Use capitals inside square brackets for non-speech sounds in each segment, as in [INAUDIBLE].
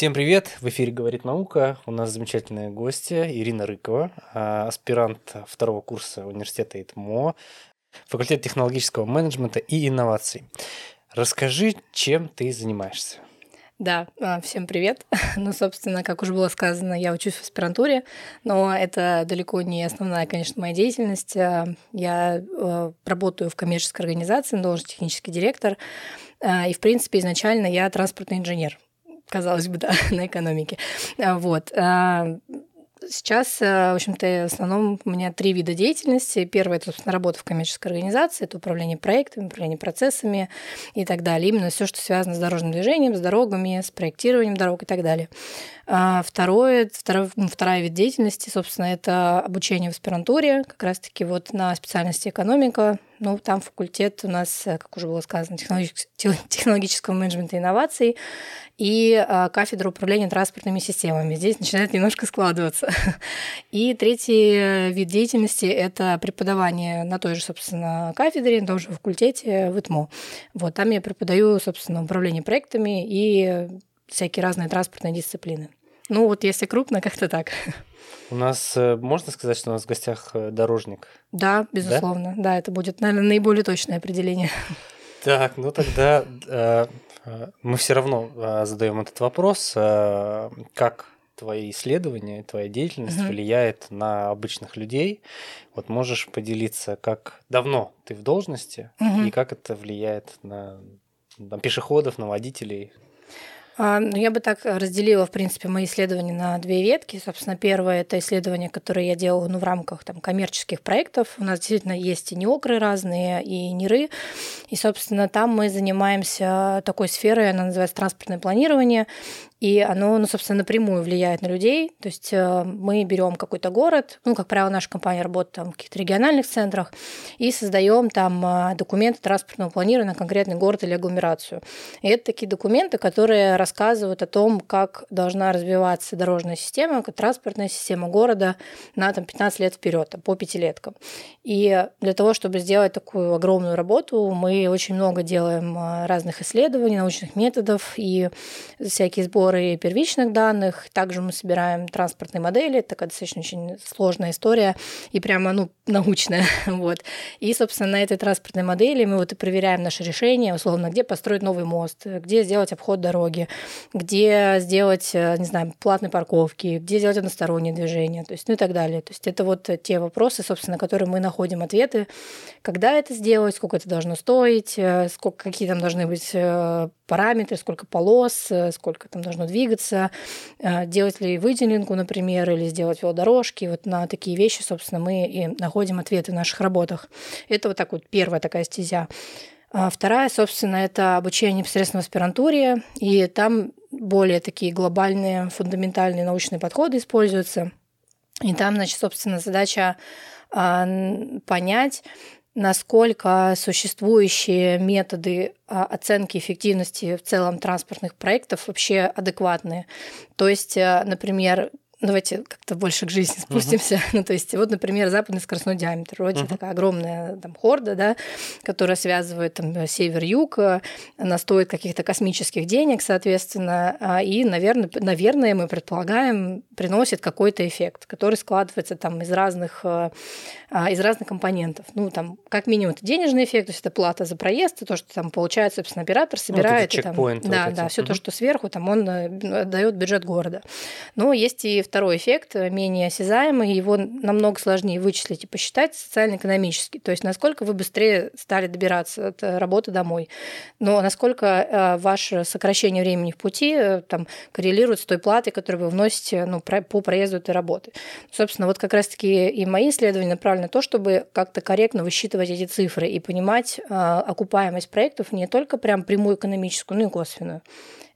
Всем привет! В эфире «Говорит наука». У нас замечательная гостья Ирина Рыкова, а, аспирант второго курса университета ИТМО, факультет технологического менеджмента и инноваций. Расскажи, чем ты занимаешься? Да, а, всем привет. [LAUGHS] Ну, собственно, как уже было сказано, я учусь в аспирантуре, но это далеко не основная, конечно, моя деятельность. А, я работаю в коммерческой организации на должности технический директор, и, в принципе, изначально я транспортный инженер казалось бы, [LAUGHS] да, на экономике. А, вот. А, сейчас, э, в общем-то, в основном у меня три вида деятельности. Первое – это, собственно, работа в коммерческой организации, это управление проектами, управление процессами и так далее. Именно все, что связано с дорожным движением, с дорогами, с проектированием дорог и так далее. А второе, второй, ну, вторая вид деятельности, собственно, это обучение в аспирантуре, как раз-таки вот на специальности экономика. Ну, там факультет у нас, как уже было сказано, технологического менеджмента и инноваций и а, кафедра управления транспортными системами. Здесь начинает немножко складываться. [LAUGHS] И третий вид деятельности – это преподавание на той же, собственно, кафедре, на том же факультете в ИТМО. Вот, там я преподаю, собственно, управление проектами и всякие разные транспортные дисциплины. Ну вот если крупно, как-то так. У нас э, можно сказать, что у нас в гостях э, дорожник? Да, безусловно. Да, да это будет, наверное, наиболее точное определение. Так, ну тогда э, мы все равно задаем этот вопрос. Как твои исследования, твоя деятельность угу. влияет на обычных людей? Вот можешь поделиться, как давно ты в должности угу. и как это влияет на, на пешеходов, на водителей? А, ну, я бы так разделила, в принципе, мои исследования на две ветки. Собственно, первое – это исследования, которые я делала ну, в рамках там, коммерческих проектов. У нас действительно есть и неокры разные, и НИРы. И, собственно, там мы занимаемся такой сферой, она называется транспортное планирование и оно, ну, собственно, напрямую влияет на людей. То есть э, мы берем какой-то город, ну, как правило, наша компания работает там в каких-то региональных центрах, и создаем там э, документы транспортного планирования на конкретный город или агломерацию. И это такие документы, которые рассказывают о том, как должна развиваться дорожная система, транспортная система города на там, 15 лет вперед, по пятилеткам. И для того, чтобы сделать такую огромную работу, мы очень много делаем э, разных исследований, научных методов и всякие сборы первичных данных. Также мы собираем транспортные модели. Такая достаточно очень сложная история и прямо ну, научная. [LAUGHS] вот. И, собственно, на этой транспортной модели мы вот и проверяем наши решения, условно, где построить новый мост, где сделать обход дороги, где сделать, не знаю, платные парковки, где сделать одностороннее движение, то есть, ну и так далее. То есть это вот те вопросы, собственно, на которые мы находим ответы, когда это сделать, сколько это должно стоить, сколько, какие там должны быть э, параметры, сколько полос, э, сколько там должно двигаться, э, делать ли выделенку, например, или сделать велодорожки. Вот на такие вещи, собственно, мы и находим ответы в наших работах. Это вот так вот первая такая стезя. А вторая, собственно, это обучение непосредственно в аспирантуре, и там более такие глобальные, фундаментальные научные подходы используются. И там, значит, собственно, задача а, понять, насколько существующие методы а, оценки эффективности в целом транспортных проектов вообще адекватные. То есть, например, давайте как-то больше к жизни спустимся. Uh-huh. [LAUGHS] ну, то есть, вот, например, западный скоростной диаметр. Вроде uh-huh. такая огромная там хорда, да, которая связывает там север-юг. Она стоит каких-то космических денег, соответственно, а, и, наверное, наверное, мы предполагаем, приносит какой-то эффект, который складывается там из разных, а, а, из разных компонентов. Ну, там, как минимум, это денежный эффект, то есть это плата за проезд, то, что там получает, собственно, оператор, ну, собирает. Ну, там, да, вот да, все uh-huh. то, что сверху, там он э, дает бюджет города. Но есть и второй эффект, э, менее осязаемый, его намного сложнее вычислить и посчитать социально-экономически. То есть насколько вы быстрее стали добираться от э, работы домой, но насколько э, ваше сокращение времени в пути там, коррелирует с той платой, которую вы вносите ну, по проезду этой работы. Собственно, вот как раз-таки и мои исследования направлены на то, чтобы как-то корректно высчитывать эти цифры и понимать окупаемость проектов не только прям прямую экономическую, но и косвенную.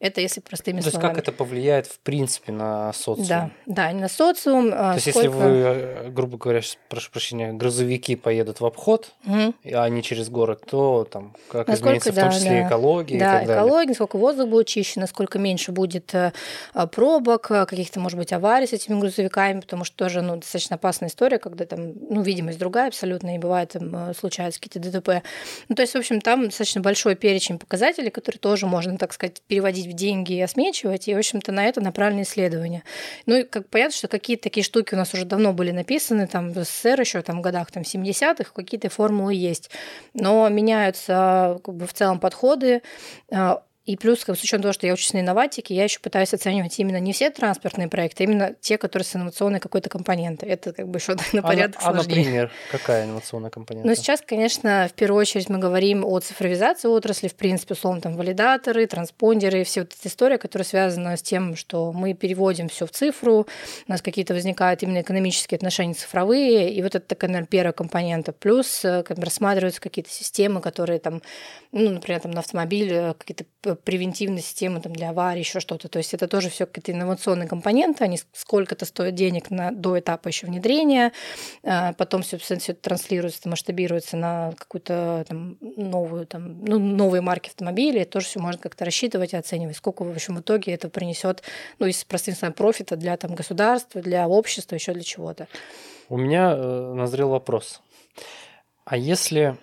Это если простыми То словами. То есть как это повлияет в принципе на социум? Да, да, на социум. А То есть сколько... если вы, э, грубо говоря, прошу прощения, грузовики поедут в обход, угу. а не через город, то там как насколько, изменится да, в том числе да. экология да, и так экология, далее. насколько воздух будет чище, насколько меньше будет э, а, пробок, э, каких-то, может быть, аварий с этими грузовиками, потому что тоже ну, достаточно опасная история, когда там ну, видимость другая абсолютно, и бывает там случаются какие-то ДТП. Ну, то есть, в общем, там достаточно большой перечень показателей, которые тоже можно, так сказать, переводить в деньги и осмечивать, и, в общем-то, на это направлены исследования. Ну, и как понятно, что какие-то такие штуки у нас уже давно были написаны, там, в СССР еще, там, в годах, там, 70-х, какие-то формулы есть. Но меняются, как бы, в целом подходы, а, и плюс, с учетом того, что я учусь на инноватике, я еще пытаюсь оценивать именно не все транспортные проекты, а именно те, которые с инновационной какой-то компонентой. Это как бы еще [LAUGHS] на порядок а, сложнее. А, например, какая инновационная компонента? Ну, сейчас, конечно, в первую очередь мы говорим о цифровизации отрасли, в принципе, условно, там, валидаторы, транспондеры, все вот эти истории, которые связаны с тем, что мы переводим все в цифру, у нас какие-то возникают именно экономические отношения цифровые, и вот это такая, наверное, первая компонента. Плюс э, как бы рассматриваются какие-то системы, которые там, ну, например, там на автомобиле какие-то превентивной системы там, для аварий, еще что-то. То есть это тоже все какие-то инновационные компоненты, они сколько-то стоят денег на, до этапа еще внедрения, а, потом, собственно, все это транслируется, масштабируется на какую-то там, новую, там, ну, новые марки автомобилей, это тоже все можно как-то рассчитывать и оценивать, сколько в общем в итоге это принесет, ну, из простым словом, профита для там, государства, для общества, еще для чего-то. У меня э, назрел вопрос. А если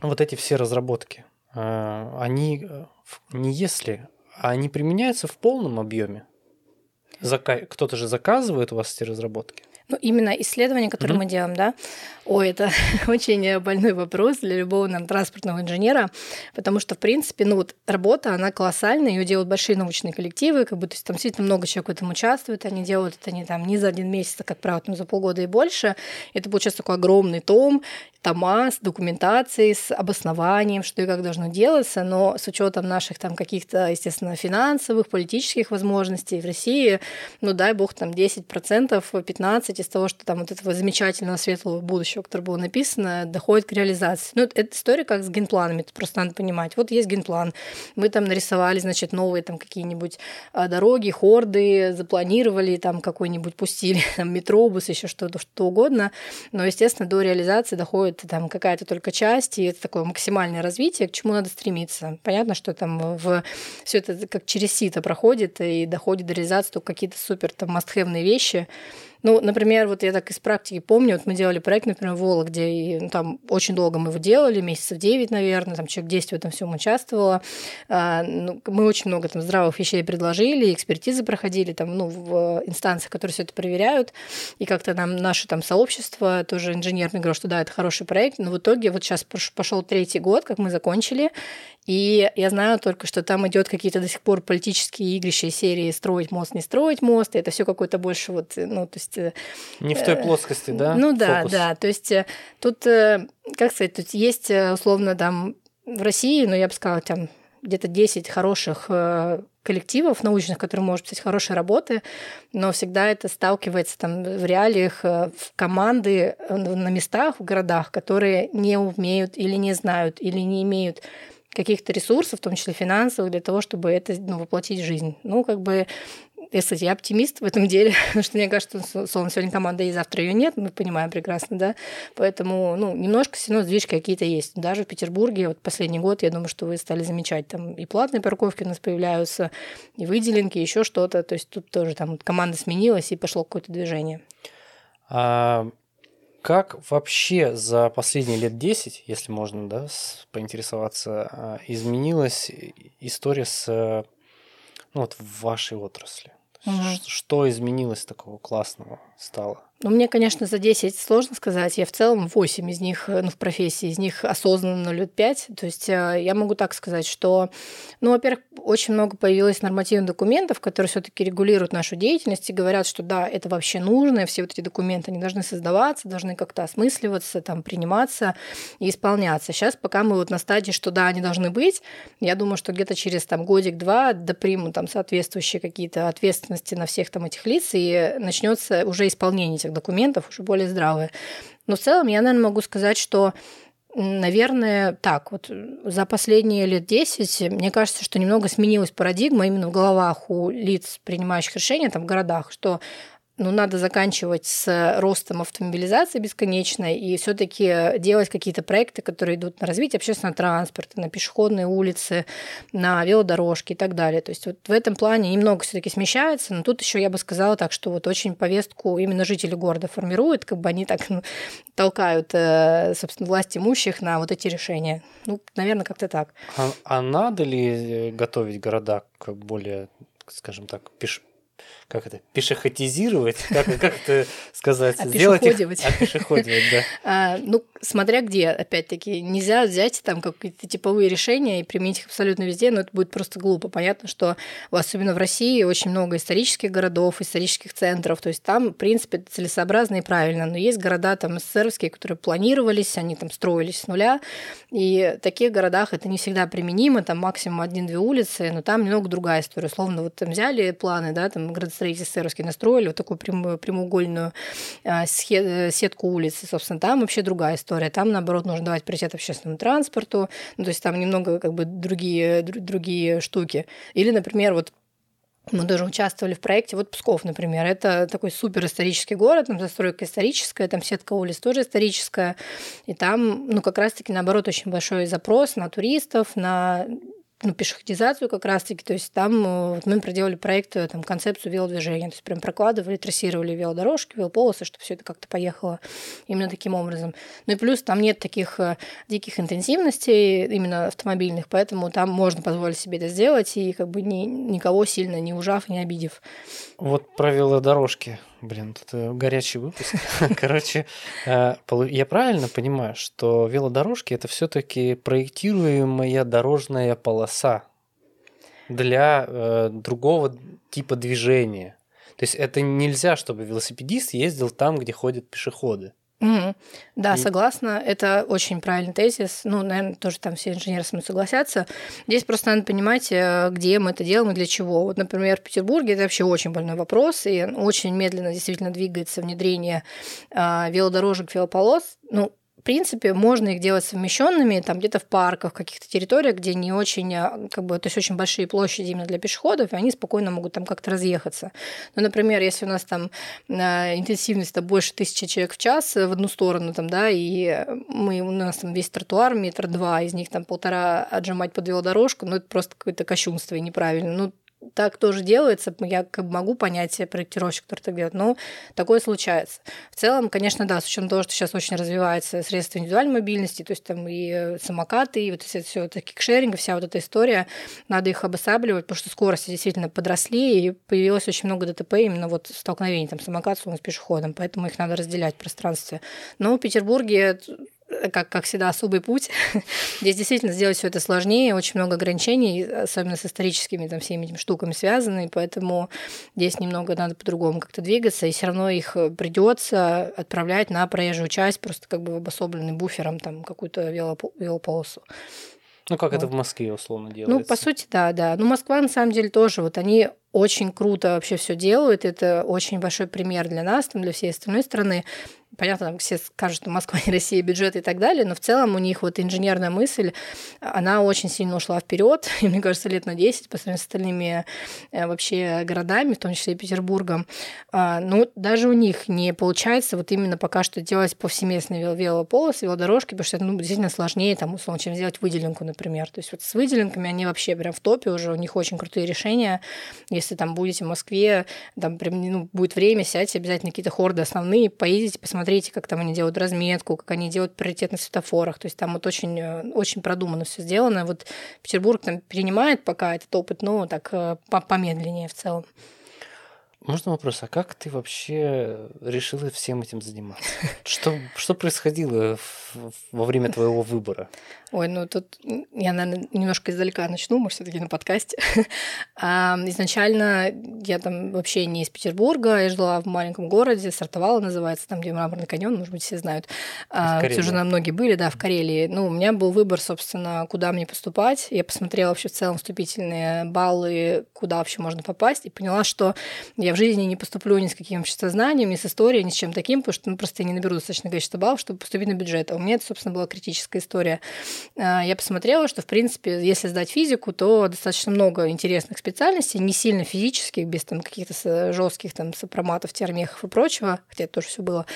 вот эти все разработки, э, они э, не если, а они применяются в полном объеме. Зака... Кто-то же заказывает у вас эти разработки. Ну, именно исследования, которые mm-hmm. мы делаем, да. Ой, это [LAUGHS] очень больной вопрос для любого нам транспортного инженера, потому что, в принципе, ну вот работа, она колоссальная, ее делают большие научные коллективы, как бы, то есть там действительно много человек в этом участвует, они делают это не там не за один месяц, а, как правило, там за полгода и больше. Это получается такой огромный том, тома с документацией, с обоснованием, что и как должно делаться, но с учетом наших там каких-то, естественно, финансовых, политических возможностей в России, ну дай бог там 10%, 15% из того, что там вот этого замечательного светлого будущего, которое было написано, доходит к реализации. Ну, это история как с генпланами, это просто надо понимать. Вот есть генплан, мы там нарисовали, значит, новые там какие-нибудь а, дороги, хорды, запланировали, там какой-нибудь пустили, [LAUGHS] там метробус, еще что-то, что угодно, но, естественно, до реализации доходит там какая-то только часть, и это такое максимальное развитие, к чему надо стремиться. Понятно, что там в все это как через сито проходит и доходит до реализации только какие-то супер там must вещи, ну, например, вот я так из практики помню, вот мы делали проект, например, в Вологде, и ну, там очень долго мы его делали, месяцев 9, наверное, там человек 10 в этом всем участвовало. А, ну, мы очень много там здравых вещей предложили, экспертизы проходили там, ну, в инстанциях, которые все это проверяют, и как-то нам наше там сообщество, тоже инженерный говорил, что да, это хороший проект, но в итоге вот сейчас пошел третий год, как мы закончили, и я знаю только, что там идет какие-то до сих пор политические игрища серии «строить мост, не строить мост», и это все какое-то больше вот, ну, то есть... Э, не в той плоскости, да? Ну да, Фокус. да, то есть э, тут, э, как сказать, тут есть условно там в России, ну, я бы сказала, там где-то 10 хороших коллективов научных, которые могут писать хорошие работы, но всегда это сталкивается там в реалиях в команды на местах, в городах, которые не умеют или не знают, или не имеют каких-то ресурсов, в том числе финансовых, для того, чтобы это ну, воплотить в жизнь. Ну, как бы я, кстати, я оптимист в этом деле, [LAUGHS] потому что мне кажется, словно сегодня команда и завтра ее нет, мы понимаем прекрасно, да. Поэтому, ну, немножко все равно сдвижки какие-то есть. Даже в Петербурге, вот последний год, я думаю, что вы стали замечать, там и платные парковки у нас появляются, и выделенки, еще что-то. То есть тут тоже там команда сменилась, и пошло какое-то движение. А как вообще за последние лет 10, если можно да, поинтересоваться, а, изменилась история с ну, вот в вашей отрасли? Угу. Что изменилось такого классного стало? Ну, мне, конечно, за 10 сложно сказать. Я в целом 8 из них, ну, в профессии, из них осознанно лет 5. То есть э, я могу так сказать, что, ну, во-первых, очень много появилось нормативных документов, которые все таки регулируют нашу деятельность и говорят, что да, это вообще нужно, и все вот эти документы, они должны создаваться, должны как-то осмысливаться, там, приниматься и исполняться. Сейчас пока мы вот на стадии, что да, они должны быть, я думаю, что где-то через там годик-два допримут там соответствующие какие-то ответственности на всех там этих лиц, и начнется уже исполнение этих документов уже более здравые. Но в целом я, наверное, могу сказать, что Наверное, так, вот за последние лет 10, мне кажется, что немного сменилась парадигма именно в головах у лиц, принимающих решения там, в городах, что ну, надо заканчивать с ростом автомобилизации бесконечной и все таки делать какие-то проекты, которые идут на развитие общественного транспорта, на пешеходные улицы, на велодорожки и так далее. То есть вот в этом плане немного все таки смещается, но тут еще я бы сказала так, что вот очень повестку именно жители города формируют, как бы они так ну, толкают, э, собственно, власть имущих на вот эти решения. Ну, наверное, как-то так. А, а надо ли готовить города к более, скажем так, пеш как это, пешеходизировать, как, как это сказать, [LAUGHS] сделать их, опешеходивать, да. [LAUGHS] А, ну, смотря где, опять-таки, нельзя взять там какие-то типовые решения и применить их абсолютно везде, но это будет просто глупо. Понятно, что особенно в России очень много исторических городов, исторических центров, то есть там, в принципе, целесообразно и правильно, но есть города там СССРовские, которые планировались, они там строились с нуля, и в таких городах это не всегда применимо, там максимум один-две улицы, но там немного другая история. Условно, вот там взяли планы, да, там градостроитель СССРовский настроили, вот такую прямоугольную а, сетку улиц, собственно, там вообще другая история. Там, наоборот, нужно давать приоритет общественному транспорту, ну, то есть там немного как бы другие, другие штуки. Или, например, вот мы тоже участвовали в проекте. Вот Псков, например, это такой супер исторический город, там застройка историческая, там сетка улиц тоже историческая. И там, ну, как раз-таки, наоборот, очень большой запрос на туристов, на ну, пешеходизацию как раз-таки. То есть там э, вот мы проделали проект, э, там, концепцию велодвижения. То есть прям прокладывали, трассировали велодорожки, велополосы, чтобы все это как-то поехало именно таким образом. Ну и плюс там нет таких э, диких интенсивностей именно автомобильных, поэтому там можно позволить себе это сделать и как бы ни, никого сильно не ужав, не обидев. Вот про велодорожки. Блин, это горячий выпуск. [LAUGHS] Короче, э, я правильно понимаю, что велодорожки это все-таки проектируемая дорожная полоса для э, другого типа движения. То есть это нельзя, чтобы велосипедист ездил там, где ходят пешеходы. Угу. Да, и... согласна. Это очень правильный тезис. Ну, наверное, тоже там все инженеры со мной согласятся. Здесь просто надо понимать, э, где мы это делаем и для чего. Вот, например, в Петербурге это вообще очень больной вопрос, и очень медленно действительно двигается внедрение э, велодорожек, велополос. Ну, принципе, можно их делать совмещенными, там где-то в парках, в каких-то территориях, где не очень, а, как бы, то есть очень большие площади именно для пешеходов, и они спокойно могут там как-то разъехаться. Ну, например, если у нас там а, интенсивность это больше тысячи человек в час в одну сторону, там, да, и мы, у нас там весь тротуар метр два, из них там полтора отжимать под велодорожку, ну, это просто какое-то кощунство и неправильно. Ну, так тоже делается, я как бы могу понять проектировщик, который так делает, но такое случается. В целом, конечно, да, с учетом того, что сейчас очень развивается средства индивидуальной мобильности, то есть там и самокаты, и вот это все это кикшеринг, вся вот эта история, надо их обосабливать, потому что скорости действительно подросли, и появилось очень много ДТП именно вот столкновений там самокат с пешеходом, поэтому их надо разделять в пространстве. Но в Петербурге Э, как, как всегда, особый путь. [LAUGHS] Здесь действительно сделать все это сложнее, очень много ограничений, особенно с историческими там, всеми этими штуками связаны, поэтому здесь немного надо по-другому как-то двигаться, и все равно их э, придется отправлять на проезжую часть, просто как бы обособленный буфером там какую-то велополосу. Ну, как вот. это в Москве условно делается? Ну, по сути, да, да. Ну, Москва, на самом деле, тоже, вот они очень круто вообще все делают. Это очень большой пример для нас, там, для всей остальной страны понятно, там все скажут, что Москва и Россия бюджет и так далее, но в целом у них вот инженерная мысль, она очень сильно ушла вперед, [LAUGHS] и мне кажется, лет на 10 по сравнению с остальными э, вообще городами, в том числе и Петербургом. А, ну, даже у них не получается вот именно пока что делать повсеместные велополосы, велодорожки, потому что это ну, действительно сложнее, там, условно, чем сделать выделенку, например. То есть вот с выделенками они вообще прям в топе уже, у них очень крутые решения. Если там будете в Москве, там прям, ну, будет время, сядьте обязательно какие-то хорды основные, поедете, посмотрите посмотрите, как там они делают разметку, как они делают приоритет на светофорах. То есть там вот очень, э, очень продуманно все сделано. Вот Петербург там перенимает пока этот опыт, но так э, помедленнее в целом. Можно вопрос, а как ты вообще решила всем этим заниматься? Что, что происходило во время твоего выбора? Ой, ну тут я, наверное, немножко издалека начну, может, все таки на подкасте. [LAUGHS] изначально я там вообще не из Петербурга, я жила в маленьком городе, Сартовала называется, там, где мраморный каньон, может быть, все знают. А, Карелии. уже на многие были, да, в Карелии. Ну, у меня был выбор, собственно, куда мне поступать. Я посмотрела вообще в целом вступительные баллы, куда вообще можно попасть, и поняла, что я в жизни не поступлю ни с каким обществознанием, ни с историей, ни с чем таким, потому что ну, просто не наберу достаточно количество баллов, чтобы поступить на бюджет. А у меня это, собственно, была критическая история. А, я посмотрела, что, в принципе, если сдать физику, то достаточно много интересных специальностей, не сильно физических, без там каких-то жестких там сопроматов, термехов и прочего, хотя это тоже все было.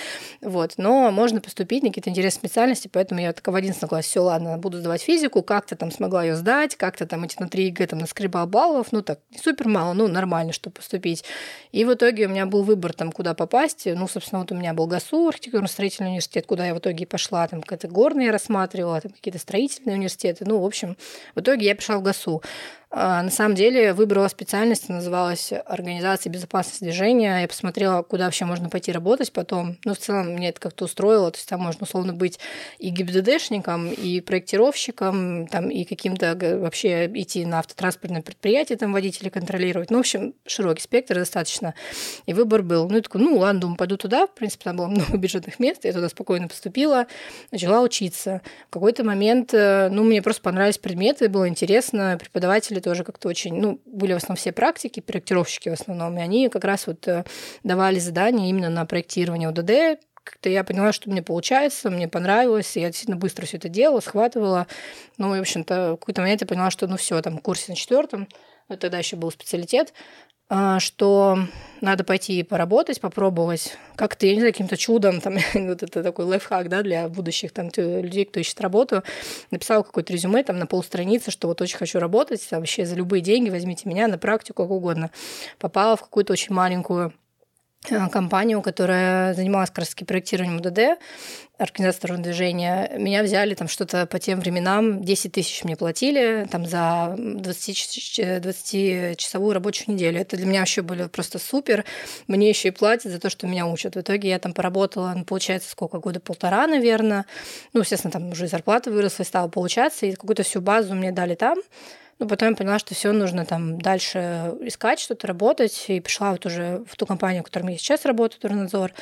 Вот. Но можно поступить на какие-то интересные специальности, поэтому я так в 11 классе, все, ладно, буду сдавать физику, как-то там смогла ее сдать, как-то там эти на 3 ЕГЭ там наскребал баллов, ну так, супер мало, ну нормально, чтобы поступить. И в итоге у меня был выбор там, куда попасть. Ну, собственно, вот у меня был ГАСУ, архитектурно-строительный университет, куда я в итоге пошла, там какие-то горные рассматривала, там какие-то строительные университеты. Ну, в общем, в итоге я пришла в ГАСУ. А, на самом деле выбрала специальность, называлась «Организация безопасности движения». Я посмотрела, куда вообще можно пойти работать потом. Ну, в целом, мне это как-то устроило. То есть там можно условно быть и ГИБДДшником, и проектировщиком, там, и каким-то вообще идти на автотранспортное предприятие, там, водителей контролировать. Ну, в общем, широкий спектр достаточно. И выбор был. Ну, я такой, ну, ладно, думаю, пойду туда. В принципе, там было много [LAUGHS] бюджетных мест. Я туда спокойно поступила, начала учиться. В какой-то момент, э, ну, мне просто понравились предметы, было интересно. Преподаватели были тоже как-то очень, ну, были в основном все практики, проектировщики в основном, и они как раз вот э, давали задания именно на проектирование ОДД, как-то я поняла, что мне получается, мне понравилось, я действительно быстро все это делала, схватывала. Ну, и, в общем-то, в какой-то момент я поняла, что ну все, там, в курсе на четвертом, ну, тогда еще был специалитет, что надо пойти поработать, попробовать. Как-то, я не знаю, каким-то чудом, там, [LAUGHS] вот это такой лайфхак, да, для будущих там людей, кто ищет работу. Написала какое-то резюме там на полстраницы, что вот очень хочу работать, вообще за любые деньги возьмите меня на практику, как угодно. Попала в какую-то очень маленькую компанию, которая занималась как раз проектированием УДД, организатором движения. Меня взяли там что-то по тем временам, 10 тысяч мне платили там за 20-часовую рабочую неделю. Это для меня вообще было просто супер. Мне еще и платят за то, что меня учат. В итоге я там поработала, ну, получается, сколько, года полтора, наверное. Ну, естественно, там уже зарплата выросла и стала получаться, и какую-то всю базу мне дали там. Ну, потом я поняла, что все нужно там дальше искать, что-то работать. И пришла вот уже в ту компанию, в которой я сейчас работаю, Турнадзор.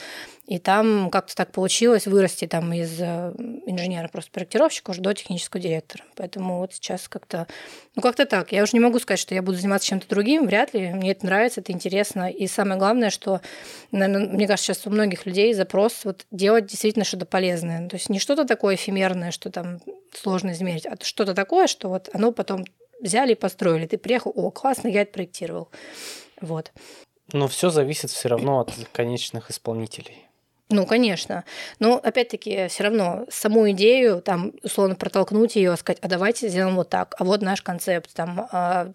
И там как-то так получилось вырасти там из э, инженера, просто проектировщика уже до технического директора. Поэтому вот сейчас как-то, ну как-то так. Я уже не могу сказать, что я буду заниматься чем-то другим, вряд ли. Мне это нравится, это интересно. И самое главное, что, наверное, мне кажется, сейчас у многих людей запрос вот делать действительно что-то полезное. То есть не что-то такое эфемерное, что там сложно измерить, а что-то такое, что вот оно потом взяли и построили. Ты приехал, о, классно, я это проектировал. Вот. Но все зависит все равно от конечных исполнителей. Ну, конечно. Но опять-таки, все равно саму идею, там, условно, протолкнуть ее, сказать, а давайте сделаем вот так, а вот наш концепт, там, а,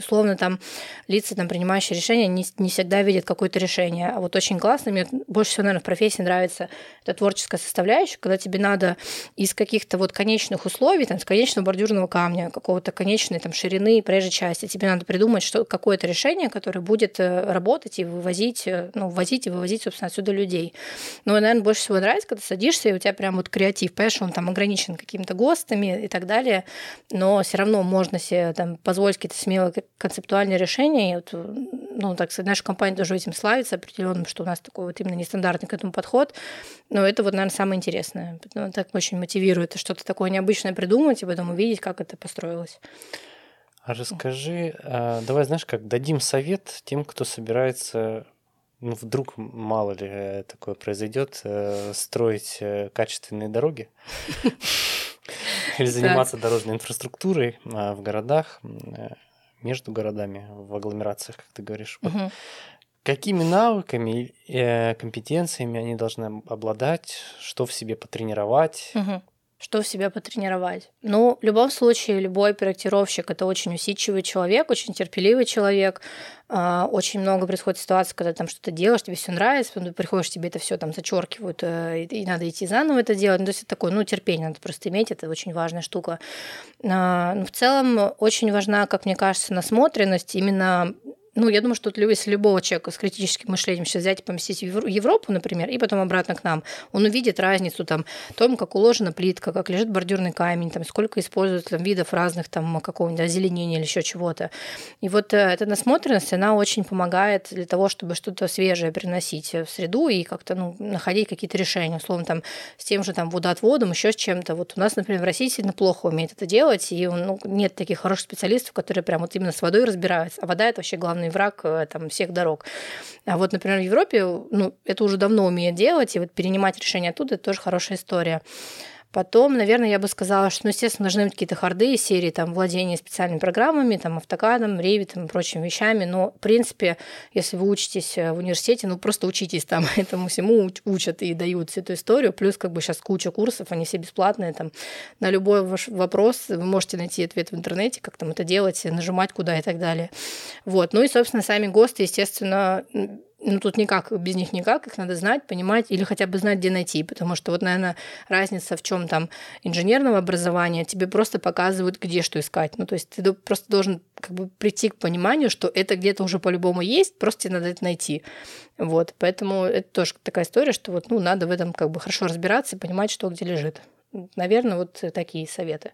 условно, там, лица, там, принимающие решения, не, не всегда видят какое-то решение. А вот очень классно, мне больше всего, наверное, в профессии нравится эта творческая составляющая, когда тебе надо из каких-то вот конечных условий, там, с конечного бордюрного камня, какого-то конечной там ширины проезжей части, тебе надо придумать что, какое-то решение, которое будет э, работать и вывозить, э, ну, ввозить и вывозить, собственно, отсюда людей. Но, наверное, больше всего нравится, когда садишься, и у тебя прям вот креатив. Понимаешь, он там ограничен какими-то ГОСТами и так далее, но все равно можно себе там позволить какие-то смелые концептуальные решения. И вот, ну, так сказать, наша компания тоже этим славится определенным, что у нас такой вот именно нестандартный к этому подход. Но это вот, наверное, самое интересное. Ну, так очень мотивирует что-то такое необычное придумать и потом увидеть, как это построилось. А расскажи, а, давай, знаешь, как дадим совет тем, кто собирается ну, вдруг, мало ли э, такое произойдет, э, строить э, качественные дороги [LAUGHS] или заниматься дорожной инфраструктурой а, в городах, между городами, в агломерациях, как ты говоришь. Какими навыками, компетенциями они должны обладать, что в себе потренировать? Что в себя потренировать. Ну, в любом случае, любой проектировщик – это очень усидчивый человек, очень терпеливый человек. А, очень много происходит ситуаций, когда там что-то делаешь, тебе все нравится, потом приходишь, тебе это все там зачеркивают, э, и надо идти заново это делать. Ну, то есть это такое, ну, терпение надо просто иметь, это очень важная штука. А, но в целом очень важна, как мне кажется, насмотренность именно ну, я думаю, что если любого человека с критическим мышлением сейчас взять и поместить в Европу, например, и потом обратно к нам, он увидит разницу там, в том, как уложена плитка, как лежит бордюрный камень, там, сколько используют там, видов разных там, какого-нибудь озеленения или еще чего-то. И вот э, эта насмотренность, она очень помогает для того, чтобы что-то свежее приносить в среду и как-то ну, находить какие-то решения, условно, там, с тем же там, водоотводом, еще с чем-то. Вот у нас, например, в России сильно плохо умеет это делать, и ну, нет таких хороших специалистов, которые прям вот именно с водой разбираются. А вода – это вообще главное главный враг э, там, всех дорог. А вот, например, в Европе ну, это уже давно умеют делать, и вот перенимать решения оттуда – это тоже хорошая история. Потом, наверное, я бы сказала, что, ну, естественно, должны быть какие-то харды серии там, владения специальными программами, там, автокадом, ревитом и прочими вещами. Но, в принципе, если вы учитесь э, в университете, ну, просто учитесь там, [LAUGHS] этому всему учат и дают всю эту историю. Плюс, как бы, сейчас куча курсов, они все бесплатные. Там, на любой ваш вопрос вы можете найти ответ в интернете, как там это делать, нажимать куда и так далее. Вот. Ну и, собственно, сами ГОСТы, естественно, ну, тут никак, без них никак, их надо знать, понимать или хотя бы знать, где найти, потому что вот, наверное, разница в чем там инженерного образования, тебе просто показывают, где что искать. Ну, то есть ты просто должен как бы прийти к пониманию, что это где-то уже по-любому есть, просто тебе надо это найти. Вот, поэтому это тоже такая история, что вот, ну, надо в этом как бы хорошо разбираться и понимать, что где лежит. Наверное, вот такие советы.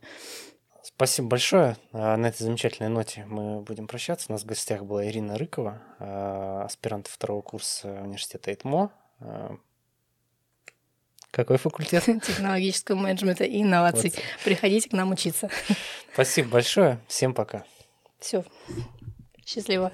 Спасибо большое. А, на этой замечательной ноте мы будем прощаться. У нас в гостях была Ирина Рыкова, а, аспирант второго курса университета ИТМО. А, какой факультет? [LAUGHS] Технологического менеджмента и инноваций. Вот. Приходите к нам учиться. Спасибо большое. Всем пока. Все. Счастливо.